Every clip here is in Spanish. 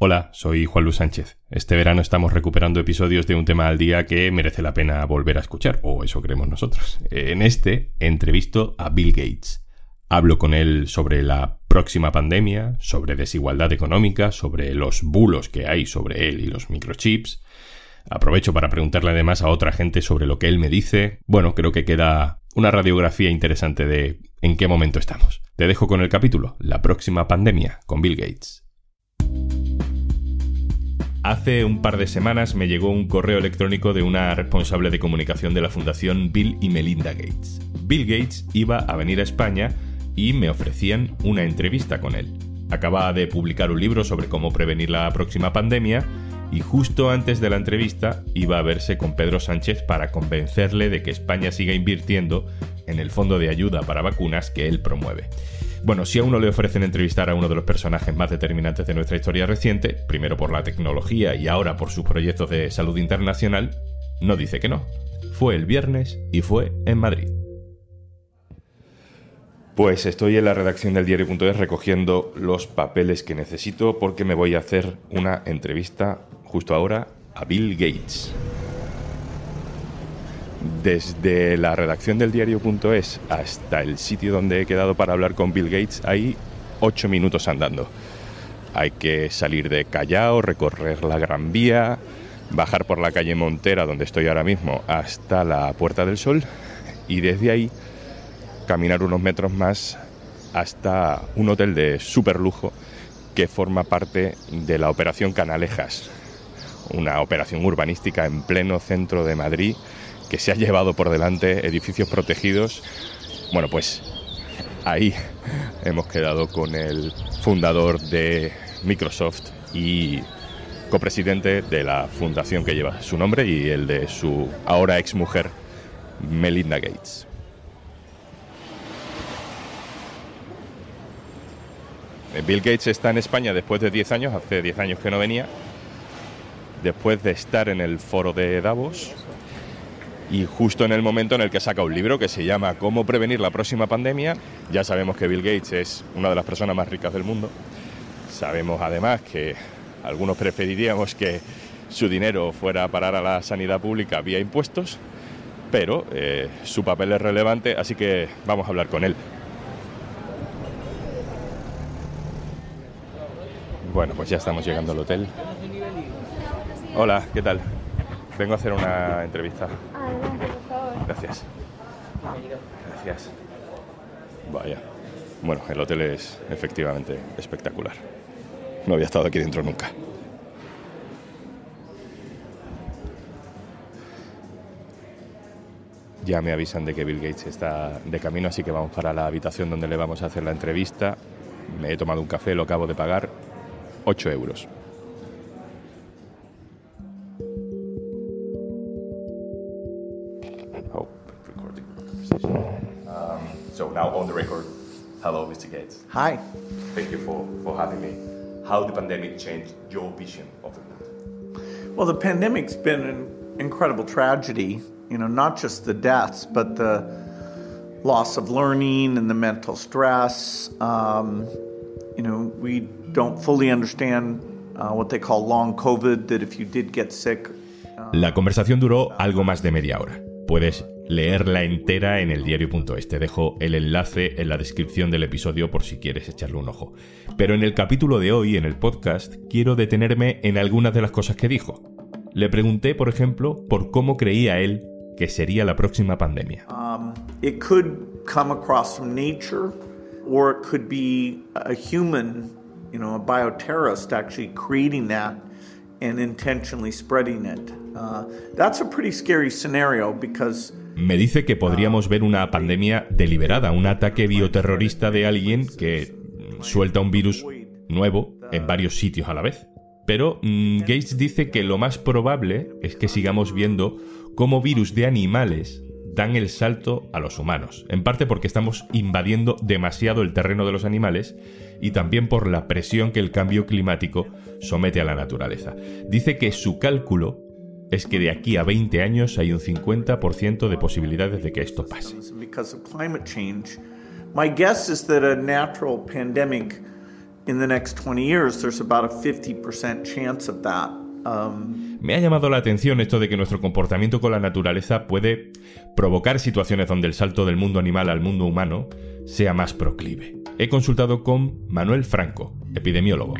Hola, soy Juan Luis Sánchez. Este verano estamos recuperando episodios de un tema al día que merece la pena volver a escuchar, o eso creemos nosotros. En este, entrevisto a Bill Gates. Hablo con él sobre la próxima pandemia, sobre desigualdad económica, sobre los bulos que hay sobre él y los microchips. Aprovecho para preguntarle además a otra gente sobre lo que él me dice. Bueno, creo que queda una radiografía interesante de en qué momento estamos. Te dejo con el capítulo, La próxima pandemia, con Bill Gates. Hace un par de semanas me llegó un correo electrónico de una responsable de comunicación de la Fundación Bill y Melinda Gates. Bill Gates iba a venir a España y me ofrecían una entrevista con él. Acaba de publicar un libro sobre cómo prevenir la próxima pandemia y justo antes de la entrevista iba a verse con Pedro Sánchez para convencerle de que España siga invirtiendo en el fondo de ayuda para vacunas que él promueve. Bueno, si a uno le ofrecen entrevistar a uno de los personajes más determinantes de nuestra historia reciente, primero por la tecnología y ahora por sus proyectos de salud internacional, no dice que no. Fue el viernes y fue en Madrid. Pues estoy en la redacción del diario.es recogiendo los papeles que necesito porque me voy a hacer una entrevista justo ahora a Bill Gates. Desde la redacción del diario.es hasta el sitio donde he quedado para hablar con Bill Gates hay ocho minutos andando. Hay que salir de Callao, recorrer la Gran Vía, bajar por la calle Montera, donde estoy ahora mismo, hasta la Puerta del Sol y desde ahí caminar unos metros más hasta un hotel de super lujo que forma parte de la Operación Canalejas, una operación urbanística en pleno centro de Madrid que se ha llevado por delante edificios protegidos. Bueno, pues ahí hemos quedado con el fundador de Microsoft y copresidente de la fundación que lleva su nombre y el de su ahora ex mujer, Melinda Gates. Bill Gates está en España después de 10 años, hace 10 años que no venía, después de estar en el foro de Davos, y justo en el momento en el que saca un libro que se llama Cómo prevenir la próxima pandemia. Ya sabemos que Bill Gates es una de las personas más ricas del mundo. Sabemos además que algunos preferiríamos que su dinero fuera a parar a la sanidad pública vía impuestos, pero eh, su papel es relevante, así que vamos a hablar con él. Bueno, pues ya estamos llegando al hotel. Hola, ¿qué tal? Vengo a hacer una entrevista. Adelante, por favor. Gracias. Gracias. Vaya. Bueno, el hotel es efectivamente espectacular. No había estado aquí dentro nunca. Ya me avisan de que Bill Gates está de camino, así que vamos para la habitación donde le vamos a hacer la entrevista. Me he tomado un café, lo acabo de pagar. 8 euros. So now on the record, hello, Mr. Gates. Hi. Thank you for, for having me. How the pandemic changed your vision of the world? Well, the pandemic's been an incredible tragedy, you know, not just the deaths, but the loss of learning and the mental stress. Um, you know, we don't fully understand uh, what they call long COVID, that if you did get sick, La conversación duró algo más de media hora. Puedes leerla entera en el diario.es. Te dejo el enlace en la descripción del episodio por si quieres echarle un ojo. Pero en el capítulo de hoy, en el podcast, quiero detenerme en algunas de las cosas que dijo. Le pregunté, por ejemplo, por cómo creía él que sería la próxima pandemia. um, it could come across from nature, or it could be a human, you know, a bioterrorist actually creating that and intentionally spreading it. Uh, that's a pretty scary scenario because Me dice que podríamos ver una pandemia deliberada, un ataque bioterrorista de alguien que suelta un virus nuevo en varios sitios a la vez. Pero mm, Gates dice que lo más probable es que sigamos viendo cómo virus de animales dan el salto a los humanos, en parte porque estamos invadiendo demasiado el terreno de los animales y también por la presión que el cambio climático somete a la naturaleza. Dice que su cálculo es que de aquí a 20 años hay un 50% de posibilidades de que esto pase. My guess is that a natural pandemic in the next 20 years, there's about a 50% chance of that. Um, Me ha llamado la atención esto de que nuestro comportamiento con la naturaleza puede provocar situaciones donde el salto del mundo animal al mundo humano sea más proclive. He consultado con Manuel Franco, epidemiólogo.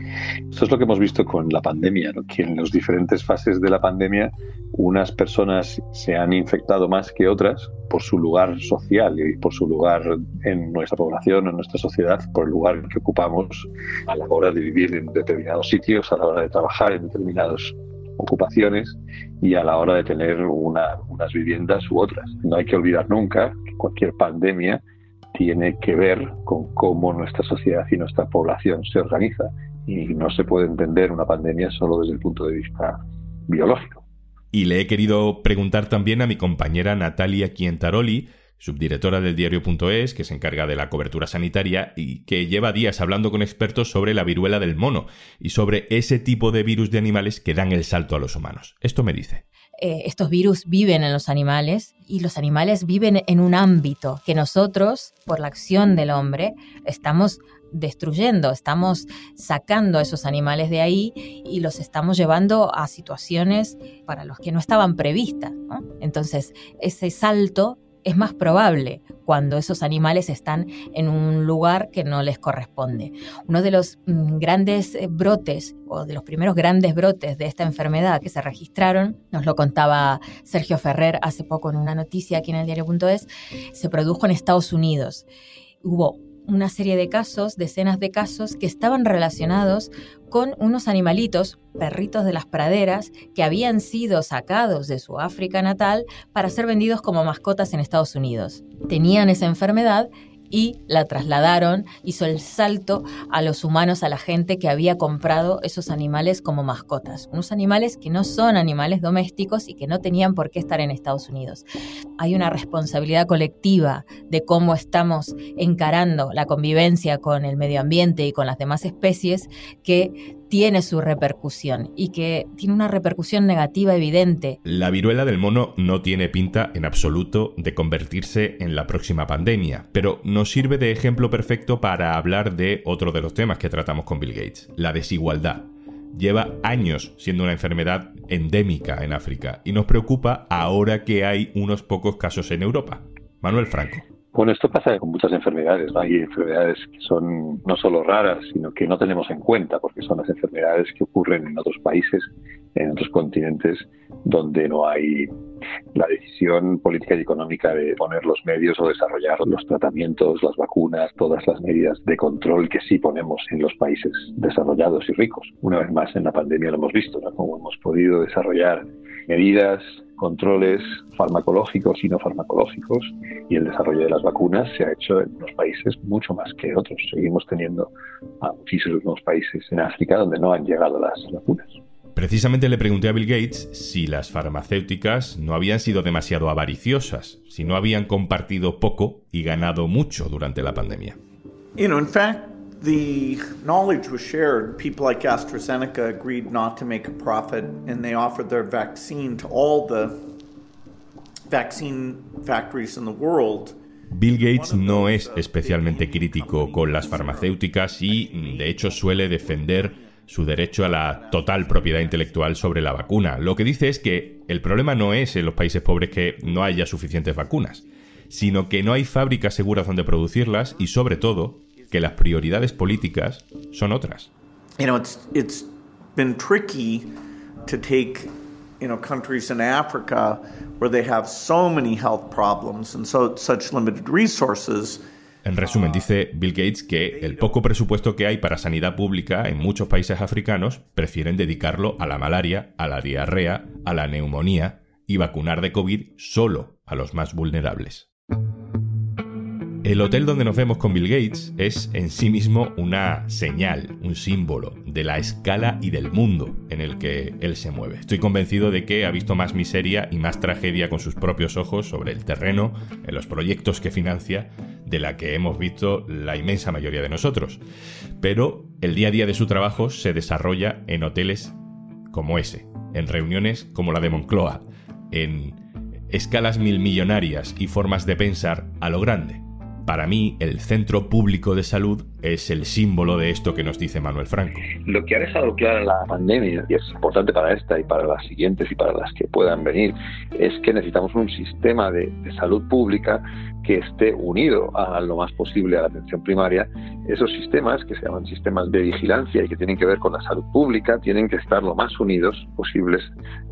Eso es lo que hemos visto con la pandemia, que en las diferentes fases de la pandemia unas personas se han infectado más que otras por su lugar social y por su lugar en nuestra población, en nuestra sociedad, por el lugar que ocupamos a la hora de vivir en determinados sitios, a la hora de trabajar en determinadas ocupaciones y a la hora de tener unas viviendas u otras. No hay que olvidar nunca que cualquier pandemia tiene que ver con cómo nuestra sociedad y nuestra población se organiza y no se puede entender una pandemia solo desde el punto de vista biológico. Y le he querido preguntar también a mi compañera Natalia Quientaroli, subdirectora del diario.es, que se encarga de la cobertura sanitaria y que lleva días hablando con expertos sobre la viruela del mono y sobre ese tipo de virus de animales que dan el salto a los humanos. Esto me dice. Eh, estos virus viven en los animales y los animales viven en un ámbito que nosotros, por la acción del hombre, estamos destruyendo, estamos sacando a esos animales de ahí y los estamos llevando a situaciones para los que no estaban previstas. Entonces, ese salto es más probable cuando esos animales están en un lugar que no les corresponde. Uno de los mm, grandes eh, brotes o de los primeros grandes brotes de esta enfermedad que se registraron, nos lo contaba Sergio Ferrer hace poco en una noticia aquí en el diario.es, se produjo en Estados Unidos. Hubo una serie de casos, decenas de casos, que estaban relacionados con unos animalitos, perritos de las praderas, que habían sido sacados de su África natal para ser vendidos como mascotas en Estados Unidos. Tenían esa enfermedad y la trasladaron, hizo el salto a los humanos, a la gente que había comprado esos animales como mascotas. Unos animales que no son animales domésticos y que no tenían por qué estar en Estados Unidos. Hay una responsabilidad colectiva de cómo estamos encarando la convivencia con el medio ambiente y con las demás especies que tiene su repercusión y que tiene una repercusión negativa evidente. La viruela del mono no tiene pinta en absoluto de convertirse en la próxima pandemia, pero nos sirve de ejemplo perfecto para hablar de otro de los temas que tratamos con Bill Gates, la desigualdad. Lleva años siendo una enfermedad endémica en África y nos preocupa ahora que hay unos pocos casos en Europa. Manuel Franco. Bueno, esto pasa con muchas enfermedades. ¿no? Hay enfermedades que son no solo raras, sino que no tenemos en cuenta, porque son las enfermedades que ocurren en otros países, en otros continentes, donde no hay la decisión política y económica de poner los medios o desarrollar los tratamientos, las vacunas, todas las medidas de control que sí ponemos en los países desarrollados y ricos. Una vez más en la pandemia lo hemos visto, ¿no? Cómo hemos podido desarrollar medidas controles farmacológicos y no farmacológicos y el desarrollo de las vacunas se ha hecho en unos países mucho más que otros. Seguimos teniendo a muchísimos países en África donde no han llegado las vacunas. Precisamente le pregunté a Bill Gates si las farmacéuticas no habían sido demasiado avariciosas, si no habían compartido poco y ganado mucho durante la pandemia. The knowledge was shared. People like AstraZeneca agreed not to make a profit, and they offered their vaccine to all the vaccine factories in the world. Bill Gates no es especialmente crítico con las farmacéuticas y, de hecho, suele defender su derecho a la total propiedad intelectual sobre la vacuna. Lo que dice es que el problema no es en los países pobres que no haya suficientes vacunas, sino que no hay fábricas seguras donde producirlas y, sobre todo, que las prioridades políticas son otras. You know, it's it's been tricky to take you know countries in Africa where they have so many health problems and so such limited resources. En resumen, dice Bill Gates que el poco presupuesto que hay para sanidad pública en muchos países africanos prefieren dedicarlo a la malaria, a la diarrea, a la neumonía y vacunar de COVID solo a los más vulnerables. El hotel donde nos vemos con Bill Gates es en sí mismo una señal, un símbolo de la escala y del mundo en el que él se mueve. Estoy convencido de que ha visto más miseria y más tragedia con sus propios ojos sobre el terreno, en los proyectos que financia, de la que hemos visto la inmensa mayoría de nosotros. Pero el día a día de su trabajo se desarrolla en hoteles como ese, en reuniones como la de Moncloa, en escalas mil millonarias y formas de pensar a lo grande para mí, el centro público de salud es el símbolo de esto que nos dice Manuel Franco. Lo que ha dejado clara la pandemia, y es importante para esta y para las siguientes y para las que puedan venir, es que necesitamos un sistema de, de salud pública que esté unido a lo más posible a la atención primaria. Esos sistemas, que se llaman sistemas de vigilancia y que tienen que ver con la salud pública, tienen que estar lo más unidos posibles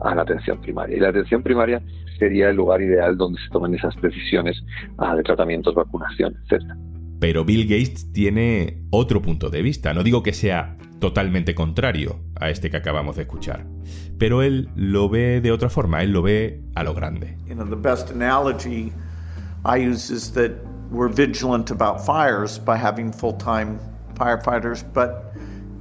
a la atención primaria. Y la atención primaria sería el lugar ideal donde se tomen esas decisiones ah, de tratamientos, vacunación, etcétera. Pero Bill Gates tiene otro punto de vista. No digo que sea totalmente contrario a este que acabamos de escuchar, pero él lo ve de otra forma, él lo ve a lo grande. You know, the best analogy I use is that we're vigilant about fires by having full-time firefighters, but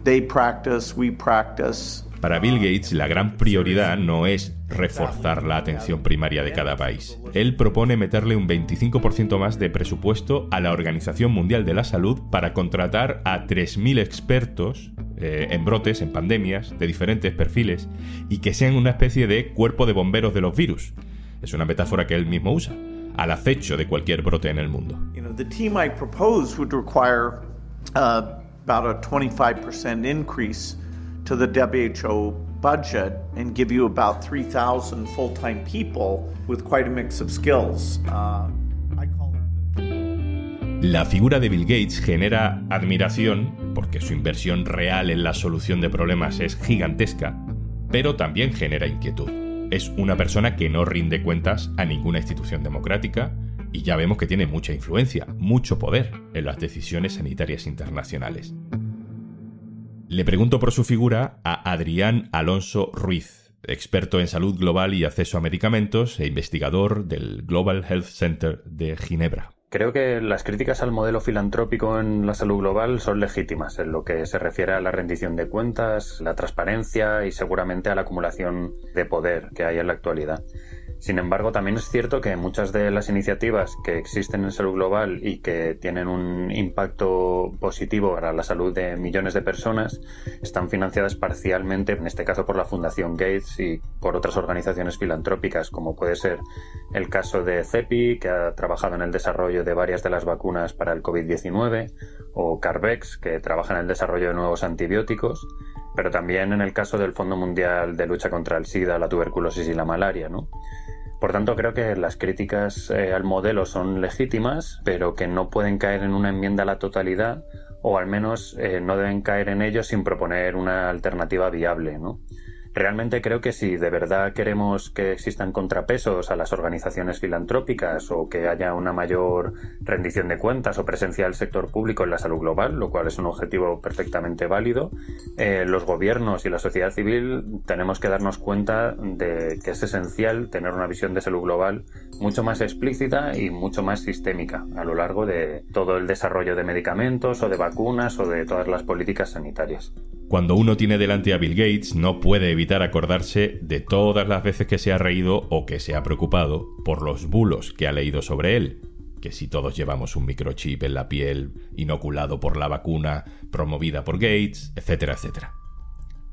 they practice, we practice. Para Bill Gates, la gran prioridad no es reforzar la atención primaria de cada país. Él propone meterle un 25% más de presupuesto a la Organización Mundial de la Salud para contratar a 3.000 expertos eh, en brotes, en pandemias, de diferentes perfiles, y que sean una especie de cuerpo de bomberos de los virus. Es una metáfora que él mismo usa, al acecho de cualquier brote en el mundo. You know, the team I propose would require about a 25% increase to the WHO budget and give you about 3,000 full-time people with quite a mix of skills. Uh, I call it the- La figura de Bill Gates genera admiración porque su inversión real en la solución de problemas es gigantesca, pero también genera inquietud. Es una persona que no rinde cuentas a ninguna institución democrática y ya vemos que tiene mucha influencia, mucho poder en las decisiones sanitarias internacionales. Le pregunto por su figura a Adrián Alonso Ruiz, experto en salud global y acceso a medicamentos e investigador del Global Health Center de Ginebra. Creo que las críticas al modelo filantrópico en la salud global son legítimas en lo que se refiere a la rendición de cuentas, la transparencia y seguramente a la acumulación de poder que hay en la actualidad. Sin embargo, también es cierto que muchas de las iniciativas que existen en salud global y que tienen un impacto positivo para la salud de millones de personas están financiadas parcialmente, en este caso por la Fundación Gates y por otras organizaciones filantrópicas, como puede ser el caso de CEPI, que ha trabajado en el desarrollo de varias de las vacunas para el COVID-19, o Carvex, que trabaja en el desarrollo de nuevos antibióticos, pero también en el caso del Fondo Mundial de Lucha contra el SIDA, la tuberculosis y la malaria, ¿no? Por tanto, creo que las críticas eh, al modelo son legítimas, pero que no pueden caer en una enmienda a la totalidad, o al menos eh, no deben caer en ello sin proponer una alternativa viable, ¿no? Realmente creo que si de verdad queremos que existan contrapesos a las organizaciones filantrópicas o que haya una mayor rendición de cuentas o presencia del sector público en la salud global, lo cual es un objetivo perfectamente válido, eh, los gobiernos y la sociedad civil tenemos que darnos cuenta de que es esencial tener una visión de salud global mucho más explícita y mucho más sistémica a lo largo de todo el desarrollo de medicamentos o de vacunas o de todas las políticas sanitarias. Cuando uno tiene delante a Bill Gates, no puede evitar acordarse de todas las veces que se ha reído o que se ha preocupado por los bulos que ha leído sobre él. Que si todos llevamos un microchip en la piel, inoculado por la vacuna, promovida por Gates, etcétera, etcétera.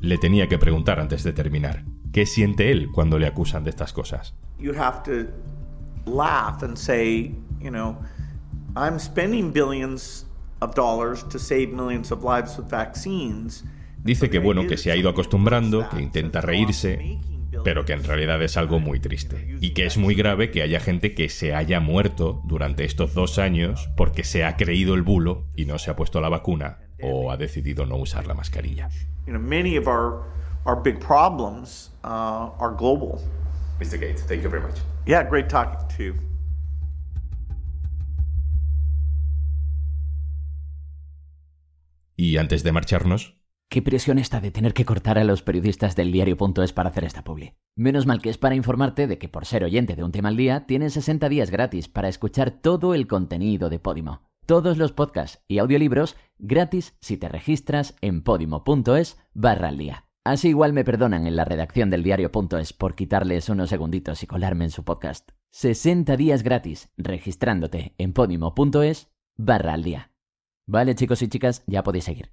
Le tenía que preguntar antes de terminar, ¿qué siente él cuando le acusan de estas cosas? you have to laugh and say, you know, I'm spending billions of dollars to save millions of lives with vaccines. Dice que bueno, que se ha ido acostumbrando, que intenta reírse, pero que en realidad es algo muy triste. Y que es muy grave que haya gente que se haya muerto durante estos dos años porque se ha creído el bulo y no se ha puesto la vacuna o ha decidido no usar la mascarilla. You know, many of our our big problems uh, are global. Mr. Gates, thank you very much. Yeah, great talking to you. Y antes de marcharnos, Qué presión esta de tener que cortar a los periodistas del diario.es para hacer esta publi. Menos mal que es para informarte de que por ser oyente de un tema al día, tienes 60 días gratis para escuchar todo el contenido de Podimo. Todos los podcasts y audiolibros gratis si te registras en podimo.es barra al día. Así igual me perdonan en la redacción del diario.es por quitarles unos segunditos y colarme en su podcast. 60 días gratis registrándote en podimo.es barra al día. Vale chicos y chicas, ya podéis seguir.